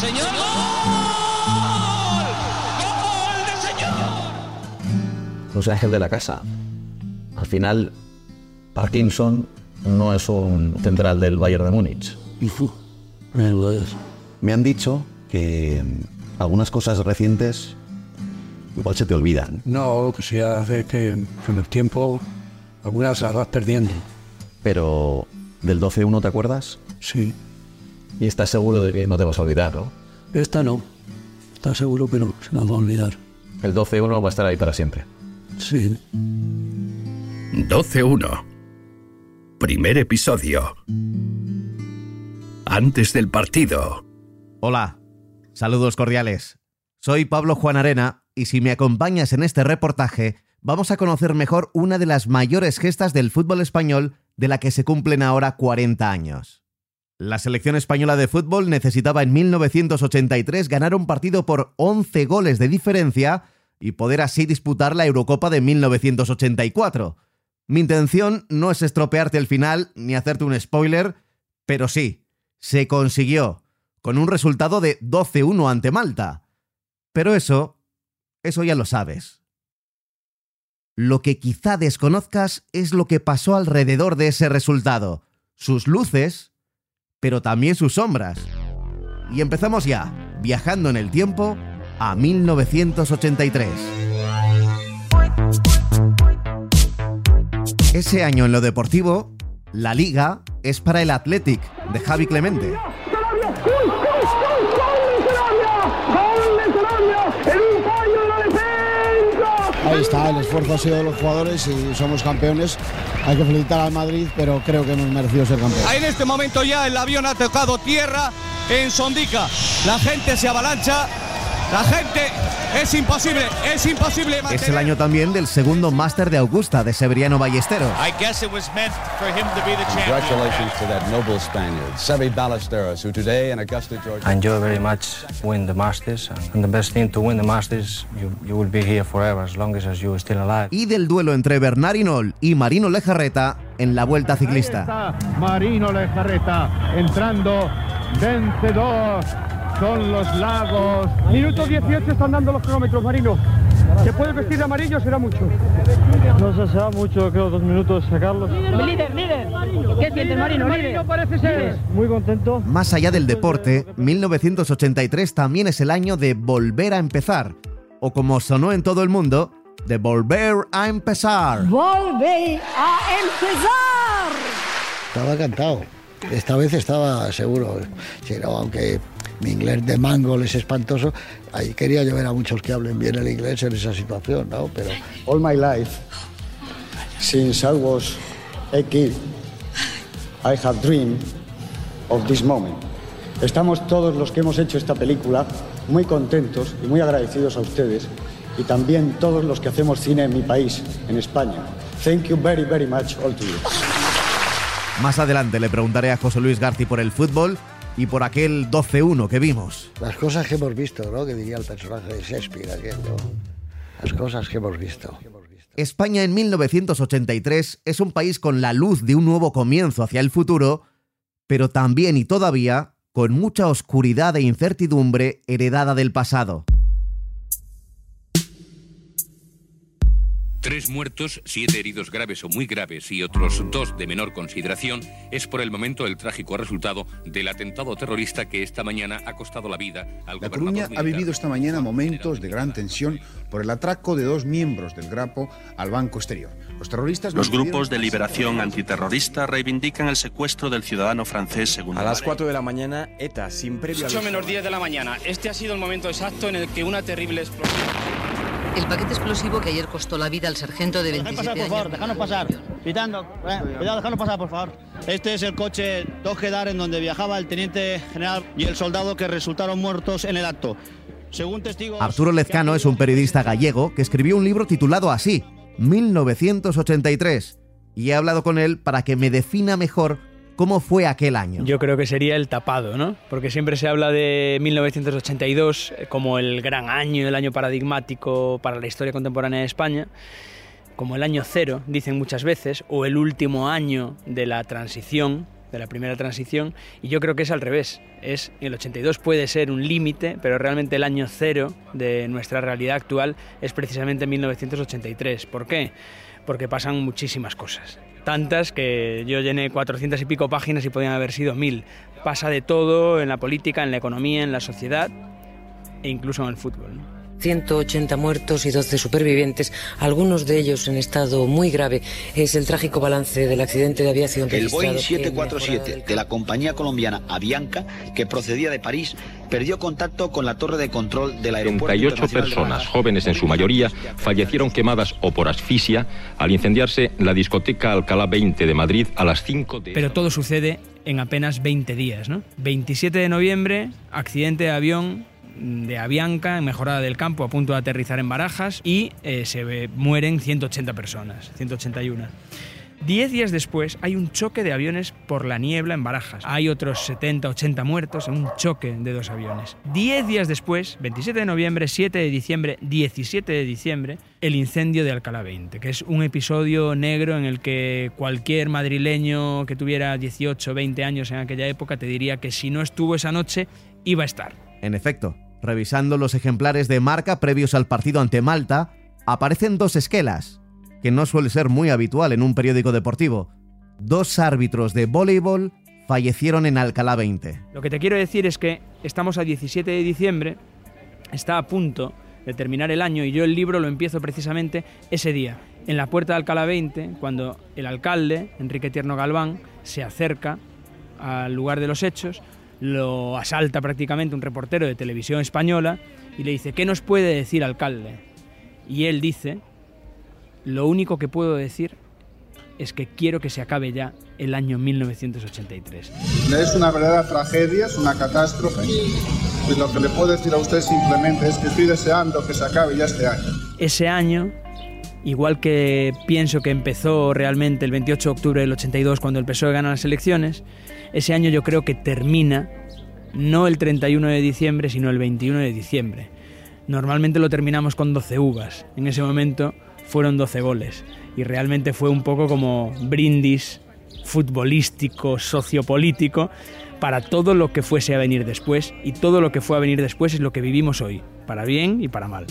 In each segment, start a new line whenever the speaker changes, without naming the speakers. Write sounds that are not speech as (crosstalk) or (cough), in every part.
¡Señor! ¡Gol! ¡Gol de señor!
Los ángeles de la casa. Al final, Parkinson no es un central del Bayern de Múnich. Me han dicho que mm, algunas cosas recientes igual se te olvidan.
No, que se hace que con el tiempo algunas las vas perdiendo.
Pero del 12-1 te acuerdas?
Sí.
Y estás seguro de que no te vas a olvidar, ¿no?
Esta no. Está seguro, pero se la va a olvidar.
El 12-1 va a estar ahí para siempre.
Sí.
12-1. Primer episodio. Antes del partido.
Hola, saludos cordiales. Soy Pablo Juan Arena y si me acompañas en este reportaje, vamos a conocer mejor una de las mayores gestas del fútbol español de la que se cumplen ahora 40 años. La selección española de fútbol necesitaba en 1983 ganar un partido por 11 goles de diferencia y poder así disputar la Eurocopa de 1984. Mi intención no es estropearte el final ni hacerte un spoiler, pero sí, se consiguió, con un resultado de 12-1 ante Malta. Pero eso, eso ya lo sabes. Lo que quizá desconozcas es lo que pasó alrededor de ese resultado, sus luces, pero también sus sombras. Y empezamos ya, viajando en el tiempo a 1983. Ese año en lo deportivo, la liga es para el Athletic de Javi Clemente.
Ahí está, el esfuerzo ha sido de los jugadores y somos campeones. Hay que felicitar al Madrid, pero creo que hemos merecido ser campeones.
En este momento ya el avión ha tocado tierra en Sondica. La gente se avalancha. La gente es imposible, es imposible.
Es el
mantener-
año también del segundo máster de Augusta de Severiano Ballesteros.
I guess it was meant for him to be the champion.
Congratulations to that noble Spaniard, Seve Ballesteros, who today in Augusta, Georgia.
I enjoy very much win the Masters, and the best thing to win the Masters, you, you will be here forever as long as, as you are still alive.
Y del duelo entre Bernard Hinault y Marino Lejarreta en la Vuelta Ciclista.
Marino Lejarreta entrando vencedor. Son los lagos. Minuto 18 están dando los kilómetros, Marino. ¿Se puede vestir de amarillo? Será mucho. No se será mucho, creo, dos minutos sacarlos.
Líder, líder. ¿Qué sientes, Marino?
Marino parece ser. Muy contento.
Más allá del deporte, 1983 también es el año de volver a empezar, o como sonó en todo el mundo, de volver a empezar.
Volve a empezar.
Estaba cantado. Esta vez estaba seguro. Sí, no, aunque mi inglés de mango es espantoso, ahí quería yo ver a muchos que hablen bien el inglés en esa situación, ¿no? Pero all my life, since I was a kid, I have dreamed of this moment. Estamos todos los que hemos hecho esta película muy contentos y muy agradecidos a ustedes y también todos los que hacemos cine en mi país, en España. Thank you very, very much all to you.
Más adelante le preguntaré a José Luis Garci por el fútbol y por aquel 12-1 que vimos.
Las cosas que hemos visto, ¿no? Que diría el personaje de Shakespeare, aquel, ¿no? Las cosas que hemos visto.
España en 1983 es un país con la luz de un nuevo comienzo hacia el futuro, pero también y todavía con mucha oscuridad e incertidumbre heredada del pasado.
Tres muertos, siete heridos graves o muy graves y otros dos de menor consideración es por el momento el trágico resultado del atentado terrorista que esta mañana ha costado la vida al
La Coruña ha vivido esta mañana momentos de gran tensión por el atraco de dos miembros del Grapo al Banco Exterior. Los terroristas
Los grupos de liberación antiterrorista reivindican el secuestro del ciudadano francés según
A las 4 de la mañana, ETA, sin previo
8
aviso.
menos 10 de la mañana. Este ha sido el momento exacto en el que una terrible explosión.
El paquete explosivo que ayer costó la vida al sargento de 27
pasar, por favor, déjanos pasar. Pitando, eh, cuidado, déjanos pasar, por favor. Este es el coche Dojedar en donde viajaba el teniente general y el soldado que resultaron muertos en el acto. Según testigos...
Arturo Lezcano es un periodista gallego que escribió un libro titulado así, 1983, y he hablado con él para que me defina mejor cómo fue aquel año.
Yo creo que sería el tapado, ¿no? Porque siempre se habla de 1982 como el gran año, el año paradigmático para la historia contemporánea de España, como el año cero, dicen muchas veces, o el último año de la transición, de la primera transición, y yo creo que es al revés. Es, el 82 puede ser un límite, pero realmente el año cero de nuestra realidad actual es precisamente 1983. ¿Por qué? Porque pasan muchísimas cosas. Tantas que yo llené 400 y pico páginas y podían haber sido mil. Pasa de todo en la política, en la economía, en la sociedad e incluso en el fútbol.
180 muertos y 12 supervivientes, algunos de ellos en estado muy grave. Es el trágico balance del accidente de aviación
El Boeing
registrado en
747 de la compañía colombiana Avianca, que procedía de París, perdió contacto con la torre de control del aeropuerto
38
internacional de
personas, jóvenes en su mayoría, fallecieron quemadas o por asfixia al incendiarse la discoteca Alcalá 20 de Madrid a las 5 de...
Pero todo sucede en apenas 20 días, ¿no? 27 de noviembre, accidente de avión de Avianca en Mejorada del Campo a punto de aterrizar en Barajas y eh, se mueren 180 personas, 181. Diez días después hay un choque de aviones por la niebla en Barajas. Hay otros 70, 80 muertos en un choque de dos aviones. Diez días después, 27 de noviembre, 7 de diciembre, 17 de diciembre, el incendio de Alcalá 20, que es un episodio negro en el que cualquier madrileño que tuviera 18, 20 años en aquella época te diría que si no estuvo esa noche, iba a estar.
En efecto, revisando los ejemplares de marca previos al partido ante Malta, aparecen dos esquelas, que no suele ser muy habitual en un periódico deportivo. Dos árbitros de voleibol fallecieron en Alcalá 20.
Lo que te quiero decir es que estamos a 17 de diciembre, está a punto de terminar el año y yo el libro lo empiezo precisamente ese día, en la puerta de Alcalá 20, cuando el alcalde, Enrique Tierno Galván, se acerca al lugar de los hechos, lo asalta prácticamente un reportero de televisión española y le dice, ¿qué nos puede decir alcalde? Y él dice, lo único que puedo decir es que quiero que se acabe ya el año 1983.
Es una verdadera tragedia, es una catástrofe. Y lo que le puedo decir a usted simplemente es que estoy deseando que se acabe ya este año.
ese año, igual que pienso que empezó realmente el 28 de octubre del 82 cuando el PSOE gana las elecciones, ese año yo creo que termina no el 31 de diciembre, sino el 21 de diciembre. Normalmente lo terminamos con 12 uvas, en ese momento fueron 12 goles y realmente fue un poco como brindis futbolístico, sociopolítico para todo lo que fuese a venir después y todo lo que fue a venir después es lo que vivimos hoy, para bien y para mal.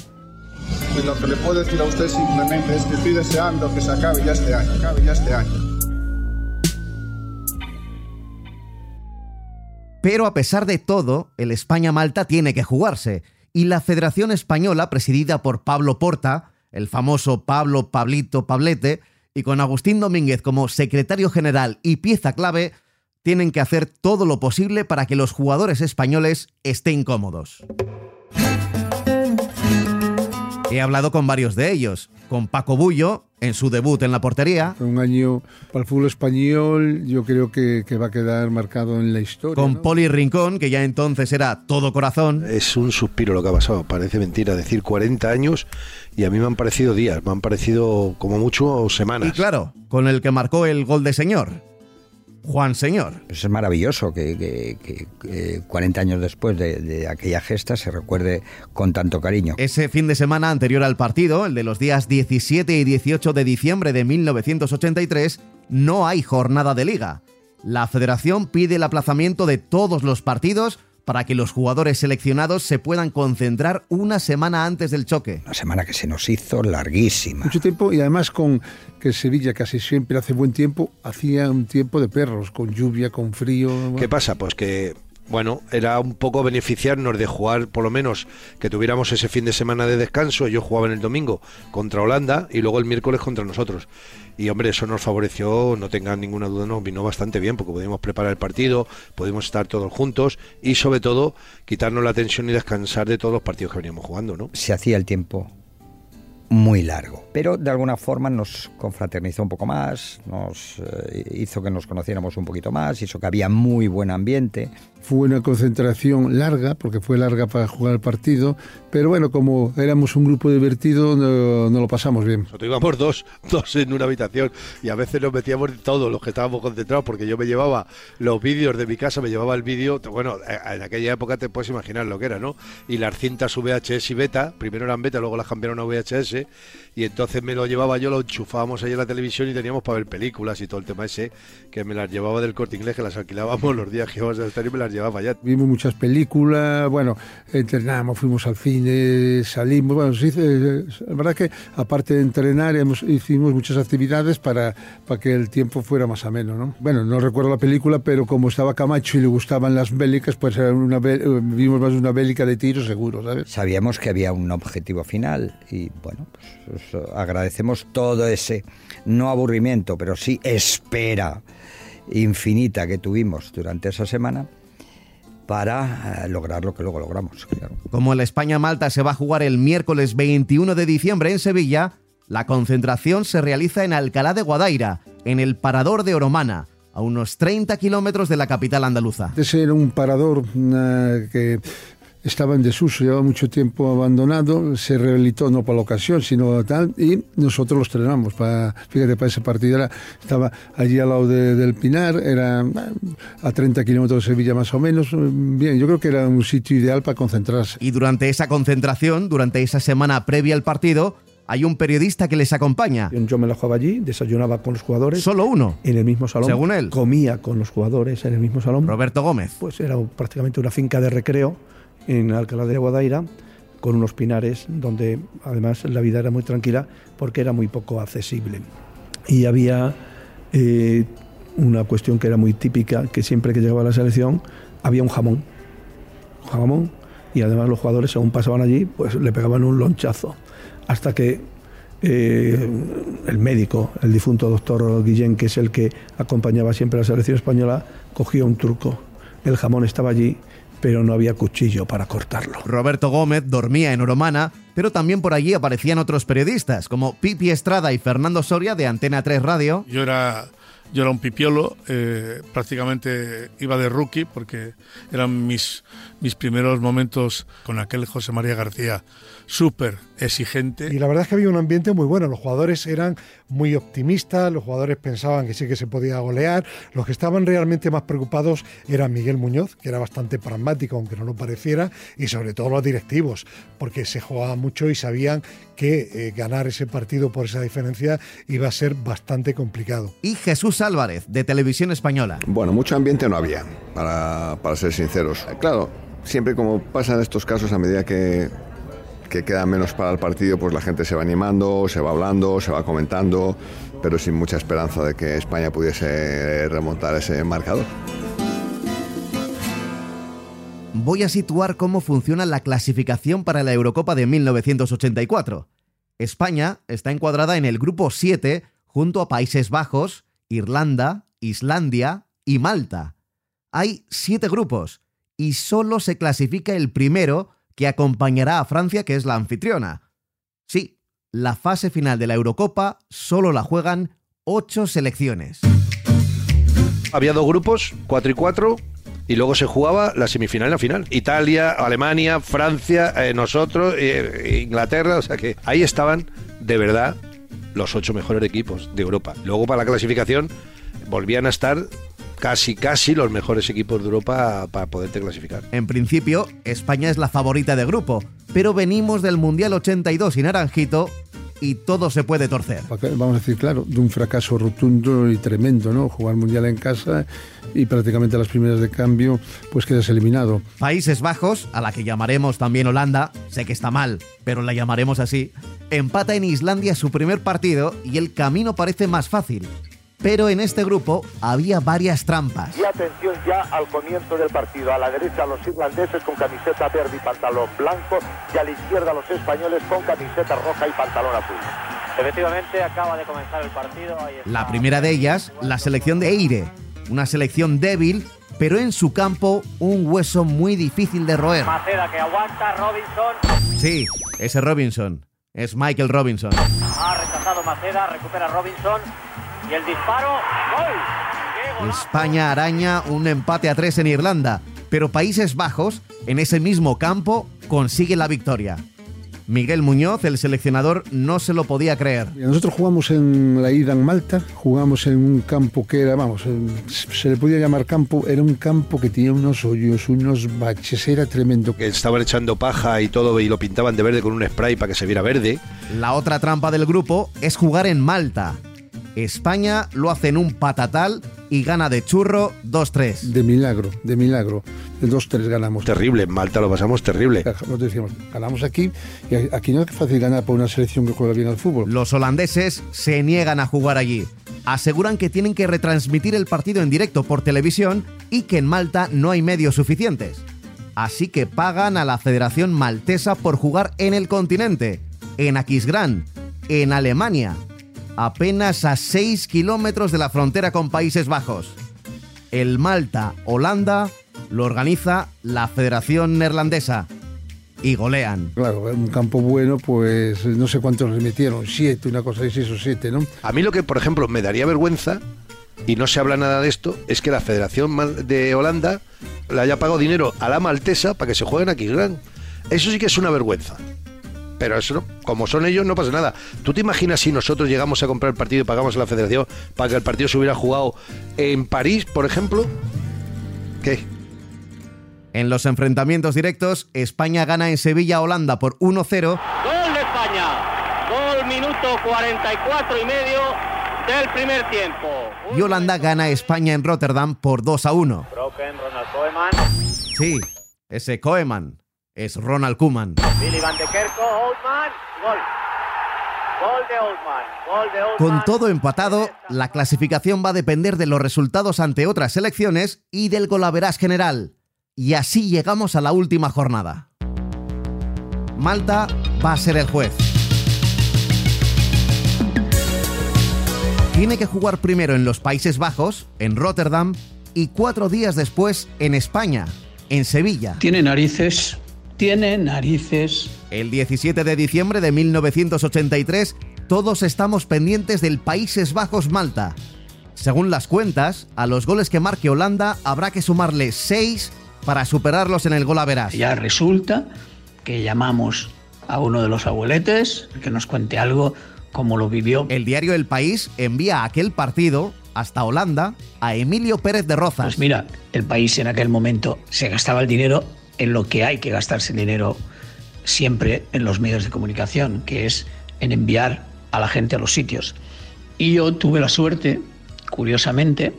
Y lo que le puedo decir a usted simplemente es que estoy deseando que se acabe ya este año. Acabe ya este año.
Pero a pesar de todo, el España-Malta tiene que jugarse, y la Federación Española, presidida por Pablo Porta, el famoso Pablo Pablito Pablete, y con Agustín Domínguez como secretario general y pieza clave, tienen que hacer todo lo posible para que los jugadores españoles estén cómodos. He hablado con varios de ellos, con Paco Bullo, en su debut en la portería,
Un año para el fútbol español, yo creo que, que va a quedar marcado en la historia.
con
¿no?
Poli Rincón, que ya entonces era todo corazón,
Es un suspiro lo que ha pasado, parece mentira decir 40 años y a mí me han parecido días, me han parecido como mucho semanas.
y claro, con el que marcó el gol de señor, Juan Señor.
Pues es maravilloso que, que- que- que 40 años después de, de aquella gesta se recuerde con tanto cariño.
Ese fin de semana anterior al partido, el de los días 17 y 18 de diciembre de 1983, no hay jornada de liga. La federación pide el aplazamiento de todos los partidos para que los jugadores seleccionados se puedan concentrar una semana antes del choque.
Una semana que se nos hizo larguísima.
Mucho tiempo y además con que Sevilla casi siempre hace buen tiempo, hacía un tiempo de perros, con lluvia, con frío.
¿Qué pasa? Pues que, bueno, era un poco beneficiarnos de jugar, por lo menos, que tuviéramos ese fin de semana de descanso. Yo jugaba en el domingo contra Holanda y luego el miércoles contra nosotros. Y hombre, eso nos favoreció, no tengan ninguna duda, nos vino bastante bien porque pudimos preparar el partido, pudimos estar todos juntos y sobre todo quitarnos la tensión y descansar de todos los partidos que veníamos jugando, ¿no?
Se hacía el tiempo muy largo, pero de alguna forma nos confraternizó un poco más, nos eh, hizo que nos conociéramos un poquito más, hizo que había muy buen ambiente.
Fue una concentración larga, porque fue larga para jugar el partido, pero bueno, como éramos un grupo divertido, no, no lo pasamos bien.
Nosotros íbamos dos, dos en una habitación y a veces nos metíamos todos los que estábamos concentrados porque yo me llevaba los vídeos de mi casa, me llevaba el vídeo, bueno, eh, en aquella época te puedes imaginar lo que era, ¿no? Y las cintas VHS y beta, primero eran beta, luego las cambiaron a VHS y entonces me lo llevaba yo, lo enchufábamos ahí en la televisión y teníamos para ver películas y todo el tema ese, que me las llevaba del corte inglés, que las alquilábamos (laughs) los días que íbamos al estadio y me las llevaba allá.
Vimos muchas películas, bueno, entrenamos, fuimos al cine, salimos, bueno, sí, eh, la verdad que aparte de entrenar hemos, hicimos muchas actividades para, para que el tiempo fuera más ameno, ¿no? Bueno, no recuerdo la película, pero como estaba Camacho y le gustaban las bélicas, pues era una, eh, vimos más una bélica de tiro seguro, ¿sabes?
Sabíamos que había un objetivo final y bueno, pues os agradecemos todo ese, no aburrimiento, pero sí espera infinita que tuvimos durante esa semana para eh, lograr lo que luego logramos. claro.
Como el España-Malta se va a jugar el miércoles 21 de diciembre en Sevilla, la concentración se realiza en Alcalá de Guadaira, en el Parador de Oromana, a unos 30 kilómetros de la capital andaluza.
Ese era un parador eh, que estaba en desuso, llevaba mucho tiempo abandonado, se rehabilitó no para la ocasión, sino tal, y nosotros los estrenamos. Para, fíjate, para ese partido era, estaba allí al lado de- del Pinar, era a 30 kilómetros de Sevilla más o menos. Bien, yo creo que era un sitio ideal para concentrarse.
Y durante esa concentración, durante esa semana previa al partido, hay un periodista que les acompaña.
Yo me la jugaba allí, desayunaba con los jugadores.
Solo uno.
En el mismo salón.
Según él.
Comía con los jugadores en el mismo salón.
Roberto Gómez.
Pues era prácticamente una finca de recreo en Alcalá de Guadaira con unos pinares donde además la vida era muy tranquila porque era muy poco accesible. Y había eh, una cuestión que era muy típica, que siempre que llegaba la selección había un jamón. Un jamón y además los jugadores según pasaban allí pues le pegaban un lonchazo hasta que eh, el médico, el difunto doctor Guillén, que es el que acompañaba siempre a la selección española, cogió un truco. El jamón estaba allí, pero no había cuchillo para cortarlo.
Roberto Gómez dormía en Oromana, pero también por allí aparecían otros periodistas, como Pipi Estrada y Fernando Soria de Antena 3 Radio.
Yo era, yo era un pipiolo, eh, prácticamente iba de rookie porque eran mis, mis primeros momentos con aquel José María García súper exigente.
Y la verdad es que había un ambiente muy bueno. Los jugadores eran muy optimistas, los jugadores pensaban que sí que se podía golear. Los que estaban realmente más preocupados era Miguel Muñoz, que era bastante pragmático, aunque no lo pareciera, y sobre todo los directivos, porque se jugaba mucho y sabían que eh, ganar ese partido por esa diferencia iba a ser bastante complicado.
Y Jesús Álvarez, de Televisión Española.
Bueno, mucho ambiente no había, para, para ser sinceros. Claro, siempre como pasa en estos casos, a medida que, que queda menos para el partido, pues la gente se va animando, se va hablando, se va comentando, pero sin mucha esperanza de que España pudiese remontar ese marcador.
Voy a situar cómo funciona la clasificación para la Eurocopa de 1984. España está encuadrada en el grupo 7 junto a Países Bajos, Irlanda, Islandia y Malta. Hay siete grupos y solo se clasifica el primero que acompañará a Francia, que es la anfitriona. Sí, la fase final de la Eurocopa solo la juegan ocho selecciones.
Había dos grupos, cuatro y cuatro, y luego se jugaba la semifinal y la final. Italia, Alemania, Francia, eh, nosotros, eh, Inglaterra, o sea que ahí estaban de verdad los ocho mejores equipos de Europa. Luego para la clasificación volvían a estar casi, casi los mejores equipos de Europa para poderte clasificar.
En principio, España es la favorita de grupo, pero venimos del Mundial 82 y Naranjito y todo se puede torcer.
Vamos a decir, claro, de un fracaso rotundo y tremendo, ¿no? Jugar mundial en casa y prácticamente las primeras de cambio, pues quedas eliminado.
Países Bajos, a la que llamaremos también Holanda, sé que está mal, pero la llamaremos así, empata en Islandia su primer partido y el camino parece más fácil. Pero en este grupo había varias trampas.
Y atención ya al comienzo del partido. A la derecha los irlandeses con camiseta verde y pantalón blanco y a la izquierda los españoles con camiseta roja y pantalón azul.
Efectivamente, acaba de comenzar el partido. Ahí está.
La primera de ellas, la selección de Eire, una selección débil, pero en su campo un hueso muy difícil de roer.
Maceda que aguanta, Robinson.
Sí, ese Robinson, es Michael Robinson.
Ha rechazado Maceda, recupera Robinson. Y el disparo, gol.
España araña un empate a tres en Irlanda, pero Países Bajos, en ese mismo campo, consigue la victoria. Miguel Muñoz, el seleccionador, no se lo podía creer.
Nosotros jugamos en la ida en Malta, jugamos en un campo que era, vamos, se le podía llamar campo, era un campo que tenía unos hoyos, unos baches, era tremendo.
Que estaban echando paja y todo y lo pintaban de verde con un spray para que se viera verde.
La otra trampa del grupo es jugar en Malta. España lo hace en un patatal y gana de churro 2-3.
De milagro, de milagro. De 2-3 ganamos.
Terrible, en Malta lo pasamos terrible.
Nosotros decíamos, ganamos aquí y aquí no es fácil ganar por una selección que juega bien al fútbol.
Los holandeses se niegan a jugar allí. Aseguran que tienen que retransmitir el partido en directo por televisión y que en Malta no hay medios suficientes. Así que pagan a la Federación Maltesa por jugar en el continente, en Aquisgrán, en Alemania, apenas a 6 kilómetros de la frontera con Países Bajos. El Malta-Holanda lo organiza la Federación Neerlandesa y golean.
Claro, un campo bueno, pues no sé cuántos le metieron, siete, una cosa de seis o siete, ¿no?
A mí lo que, por ejemplo, me daría vergüenza, y no se habla nada de esto, es que la Federación de Holanda le haya pagado dinero a la maltesa para que se jueguen aquí gran. Eso sí que es una vergüenza. Pero eso, como son ellos, no pasa nada. ¿Tú te imaginas si nosotros llegamos a comprar el partido y pagamos a la federación para que el partido se hubiera jugado en París, por ejemplo? ¿Qué?
En los enfrentamientos directos, España gana en Sevilla Holanda por 1-0.
Gol de España. Gol minuto 44 y medio del primer tiempo.
Y Holanda gana a España en Rotterdam por 2-1.
Ronald Koeman.
Sí, ese Koeman es Ronald Koeman.
Billy Van de Kerko, Oldman, gol. Gol de Oldman, gol de Oldman.
Con todo empatado, la clasificación va a depender de los resultados ante otras selecciones y del golaveras general. Y así llegamos a la última jornada. Malta va a ser el juez. Tiene que jugar primero en los Países Bajos, en Rotterdam, y cuatro días después en España, en Sevilla.
Tiene narices tiene narices.
El 17 de diciembre de 1983, todos estamos pendientes del Países Bajos-Malta. Según las cuentas, a los goles que marque Holanda habrá que sumarle 6 para superarlos en el gol a.
Ya resulta que llamamos a uno de los abueletes que nos cuente algo como lo vivió.
El diario El País envía aquel partido hasta Holanda a Emilio Pérez de Rozas.
Pues mira, el país en aquel momento se gastaba el dinero en lo que hay que gastarse dinero siempre en los medios de comunicación, que es en enviar a la gente a los sitios. Y yo tuve la suerte, curiosamente,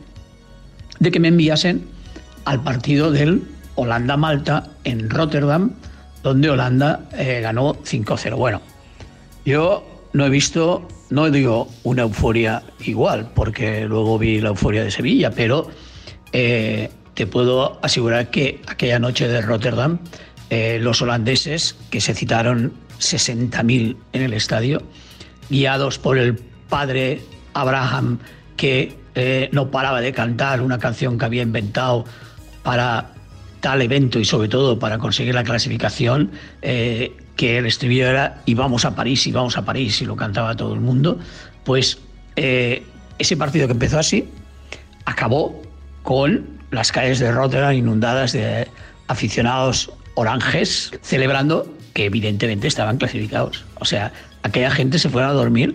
de que me enviasen al partido del Holanda-Malta en Rotterdam, donde Holanda eh, ganó 5-0. Bueno, yo no he visto, no digo una euforia igual, porque luego vi la euforia de Sevilla, pero eh, te puedo asegurar que aquella noche de Rotterdam, eh, los holandeses, que se citaron 60.000 en el estadio, guiados por el padre Abraham, que eh, no paraba de cantar una canción que había inventado para tal evento y sobre todo para conseguir la clasificación, eh, que el estribillo era y vamos a París, y vamos a París, y lo cantaba todo el mundo, pues ese partido que empezó así acabó con las calles de Rotterdam inundadas de aficionados oranges celebrando que evidentemente estaban clasificados. O sea, aquella gente se fuera a dormir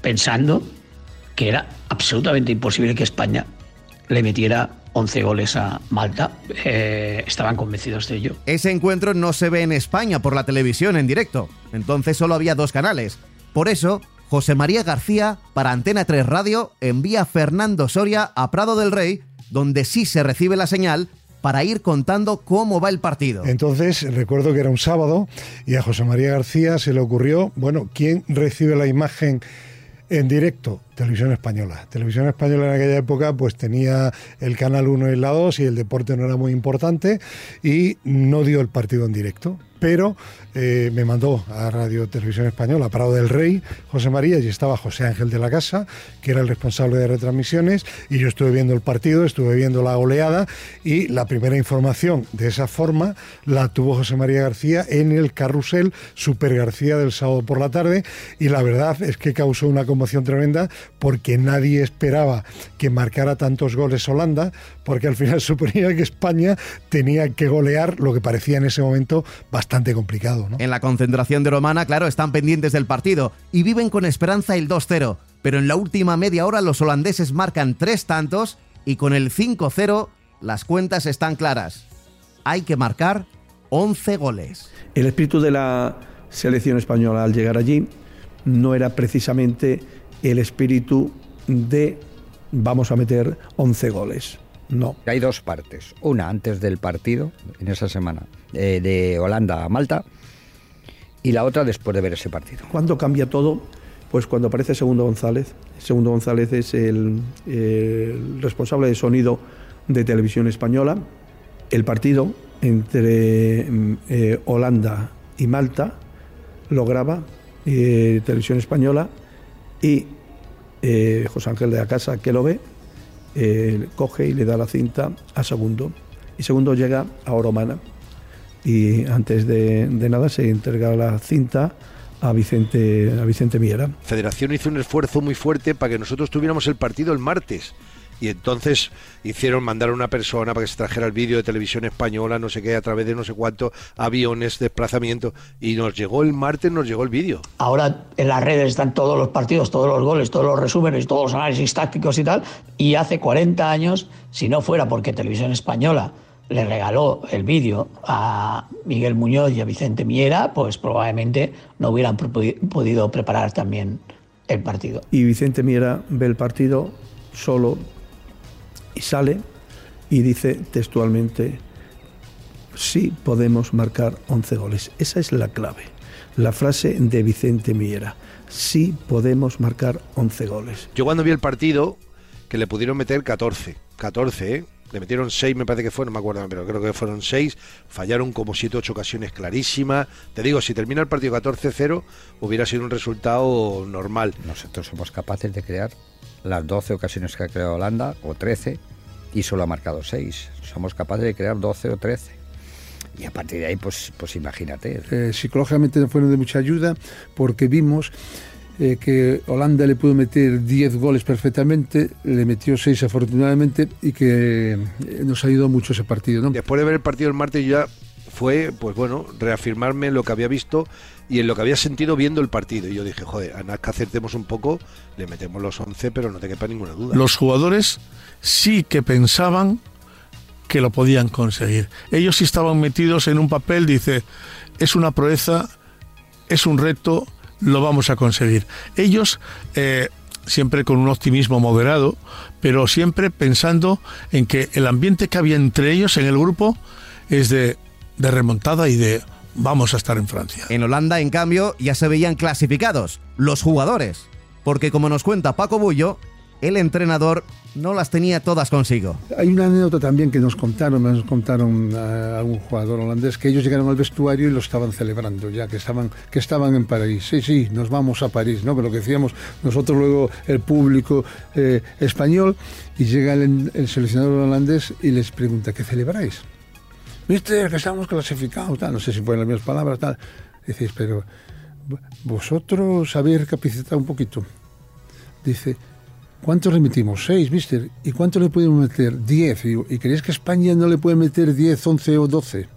pensando que era absolutamente imposible que España le metiera 11 goles a Malta. Eh, estaban convencidos de ello.
Ese encuentro no se ve en España por la televisión en directo. Entonces solo había dos canales. Por eso, José María García, para Antena 3 Radio, envía a Fernando Soria a Prado del Rey donde sí se recibe la señal para ir contando cómo va el partido.
Entonces, recuerdo que era un sábado y a José María García se le ocurrió, bueno, ¿quién recibe la imagen en directo? Televisión Española. Televisión Española en aquella época pues tenía el Canal 1 y la 2 y el deporte no era muy importante y no dio el partido en directo pero eh, me mandó a Radio Televisión Española, a Prado del Rey, José María, y estaba José Ángel de la Casa, que era el responsable de retransmisiones, y yo estuve viendo el partido, estuve viendo la oleada, y la primera información de esa forma la tuvo José María García en el carrusel Super García del sábado por la tarde, y la verdad es que causó una conmoción tremenda, porque nadie esperaba que marcara tantos goles Holanda, porque al final (laughs) suponía que España tenía que golear lo que parecía en ese momento bastante complicado. ¿no?
En la concentración de Romana, claro, están pendientes del partido y viven con esperanza el 2-0, pero en la última media hora los holandeses marcan tres tantos y con el 5-0 las cuentas están claras. Hay que marcar 11 goles.
El espíritu de la selección española al llegar allí no era precisamente el espíritu de vamos a meter 11 goles. No.
Hay dos partes. Una antes del partido, en esa semana, eh, de Holanda a Malta, y la otra después de ver ese partido.
¿Cuándo cambia todo? Pues cuando aparece Segundo González. Segundo González es el, el responsable de sonido de televisión española. El partido entre eh, Holanda y Malta lo graba eh, Televisión Española y eh, José Ángel de la Casa, que lo ve, eh, coge y le da la cinta a Segundo. Y Segundo llega a Oromana y antes de, de nada se entrega la cinta a Vicente, a Vicente Miera.
Federación hizo un esfuerzo muy fuerte para que nosotros tuviéramos el partido el martes. Y entonces hicieron mandar a una persona para que se trajera el vídeo de televisión española, no sé qué, a través de no sé cuántos aviones, desplazamiento. Y nos llegó el martes, nos llegó el vídeo.
Ahora en las redes están todos los partidos, todos los goles, todos los resúmenes, todos los análisis tácticos y tal. Y hace 40 años, si no fuera porque Televisión Española le regaló el vídeo a Miguel Muñoz y a Vicente Miera, pues probablemente no hubieran podido preparar también el partido.
Y Vicente Miera ve el partido solo y sale y dice textualmente, sí podemos marcar 11 goles. Esa es la clave. La frase de Vicente Miera, sí podemos marcar 11 goles.
Yo cuando vi el partido, que le pudieron meter 14, 14, ¿eh? Le metieron 6, me parece que fue, no me acuerdo, pero creo que fueron 6. Fallaron como 7, 8 ocasiones clarísimas. Te digo, si termina el partido 14-0, hubiera sido un resultado normal.
Nosotros somos capaces de crear las 12 ocasiones que ha creado Holanda, o 13, y solo ha marcado 6. Somos capaces de crear 12 o 13. Y a partir de ahí, pues, pues imagínate.
Eh, psicológicamente no fueron de mucha ayuda porque vimos eh, que Holanda le pudo meter 10 goles perfectamente, le metió 6 afortunadamente y que eh, nos ayudó mucho ese partido. ¿no?
Después de ver el partido el martes ya fue, pues bueno, reafirmarme en lo que había visto y en lo que había sentido viendo el partido. Y yo dije, joder, a nada que acertemos un poco, le metemos los 11, pero no te quepa ninguna duda.
Los jugadores sí que pensaban que lo podían conseguir. Ellos sí estaban metidos en un papel, dice, es una proeza, es un reto, lo vamos a conseguir. Ellos, eh, siempre con un optimismo moderado, pero siempre pensando en que el ambiente que había entre ellos en el grupo es de, de remontada y de vamos a estar en Francia.
En Holanda, en cambio, ya se veían clasificados, los jugadores, porque como nos cuenta Paco Bullo, el entrenador no las tenía todas consigo.
Hay una anécdota también que nos contaron, nos contaron a algún jugador holandés que ellos llegaron al vestuario y lo estaban celebrando ya, que estaban, que estaban en París. Sí, sí, nos vamos a París, ¿no? Pero lo que decíamos nosotros luego, el público eh, español, y llega el, el seleccionador holandés y les pregunta, ¿qué celebráis? Mister, que estamos clasificados, tal, no sé si fueron las mismas palabras, tal. Dices, pero vosotros habéis recapacitado un poquito. Dice, ¿cuántos le metimos? Seis, mister. ¿Y cuánto le podemos meter? Diez. ¿Y, y creéis que España no le puede meter diez, once o doce?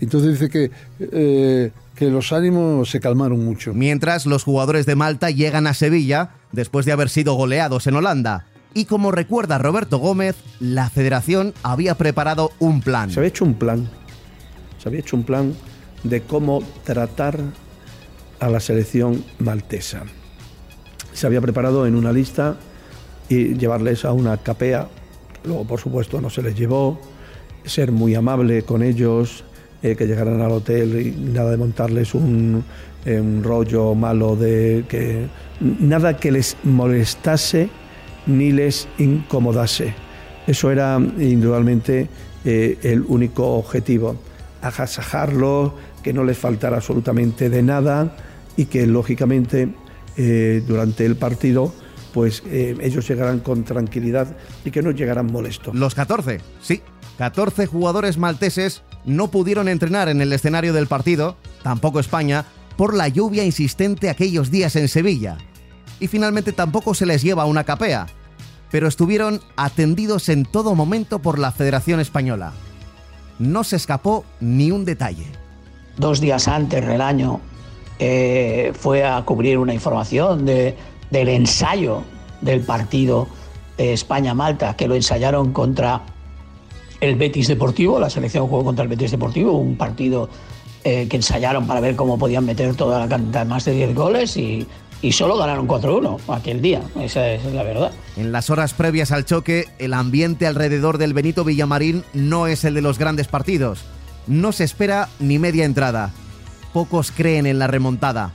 Entonces dice que, eh, que los ánimos se calmaron mucho.
Mientras los jugadores de Malta llegan a Sevilla después de haber sido goleados en Holanda. Y como recuerda Roberto Gómez, la federación había preparado un plan.
Se había hecho un plan. Se había hecho un plan de cómo tratar a la selección maltesa. Se había preparado en una lista y llevarles a una capea. Luego, por supuesto, no se les llevó. Ser muy amable con ellos, eh, que llegaran al hotel y nada de montarles un, eh, un rollo malo de que nada que les molestase ni les incomodase. Eso era indudablemente eh, el único objetivo, agasajarlo, que no les faltara absolutamente de nada y que lógicamente durante el partido pues eh, ellos llegaran con tranquilidad y que no llegaran molestos.
Los 14, sí, 14 jugadores malteses no pudieron entrenar en el escenario del partido, tampoco España, por la lluvia insistente aquellos días en Sevilla. y finalmente tampoco se les lleva una capea, pero estuvieron atendidos en todo momento por la Federación Española. No se escapó ni un detalle.
Dos días antes del año eh, fue a cubrir una información de, del ensayo del partido España-Malta, que lo ensayaron contra el Betis Deportivo, la selección jugó contra el Betis Deportivo, un partido eh, que ensayaron para ver cómo podían meter toda la cantidad, más de 10 goles y, y solo ganaron 4-1 aquel día, esa es la verdad.
En las horas previas al choque, el ambiente alrededor del Benito Villamarín no es el de los grandes partidos. No se espera ni media entrada. Pocos creen en la remontada.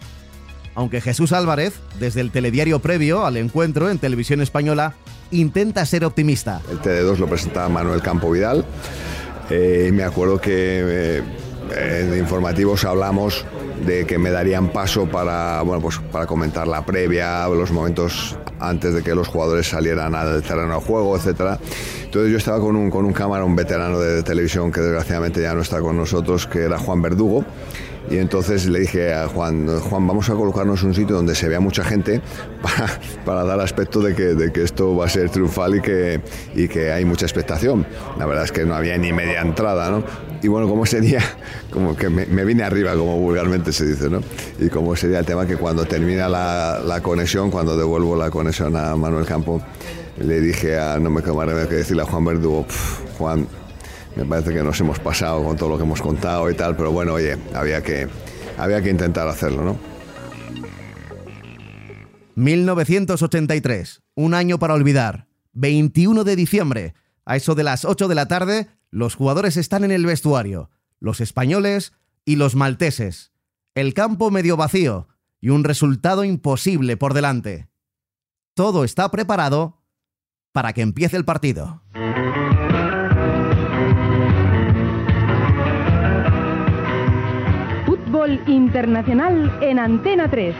Aunque Jesús Álvarez, desde el telediario previo al encuentro en televisión española, intenta ser optimista.
El TD2 lo presentaba Manuel Campo Vidal. Eh, me acuerdo que eh, en informativos hablamos de que me darían paso para, bueno, pues para comentar la previa, los momentos antes de que los jugadores salieran al terreno de juego, etcétera. Entonces yo estaba con un, con un cámara, un veterano de televisión que desgraciadamente ya no está con nosotros, que era Juan Verdugo. Y entonces le dije a Juan, Juan, vamos a colocarnos en un sitio donde se vea mucha gente para, para dar aspecto de que, de que, esto va a ser triunfal y que, y que hay mucha expectación. La verdad es que no había ni media entrada, ¿no? Y bueno, como sería, como que me, vine arriba, como vulgarmente se dice, ¿no? Y como sería el tema que cuando termina la, conexión, cuando devuelvo la conexión a Manuel Campo, le dije a, no me más que decirle a Juan Verdugo, Juan, me parece que nos hemos pasado con todo lo que hemos contado y tal, pero bueno, oye, había que, había que intentar hacerlo, ¿no?
1983, un año para olvidar. 21 de diciembre, a eso de las 8 de la tarde, los jugadores están en el vestuario, los españoles y los malteses. El campo medio vacío y un resultado imposible por delante. Todo está preparado para que empiece el partido.
Internacional en Antena 3.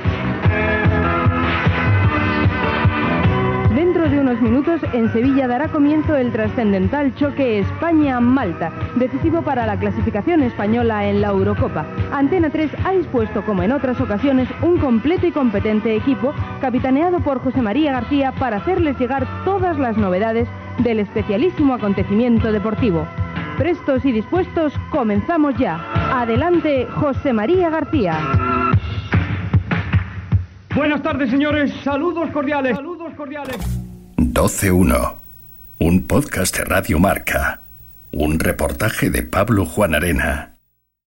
Dentro de unos minutos, en Sevilla dará comienzo el trascendental choque España-Malta, decisivo para la clasificación española en la Eurocopa. Antena 3 ha dispuesto, como en otras ocasiones, un completo y competente equipo, capitaneado por José María García, para hacerles llegar todas las novedades del especialísimo acontecimiento deportivo. Prestos y dispuestos, comenzamos ya. Adelante, José María García.
Buenas tardes, señores. Saludos cordiales. Saludos cordiales.
12.1. Un podcast de Radio Marca. Un reportaje de Pablo Juan Arena.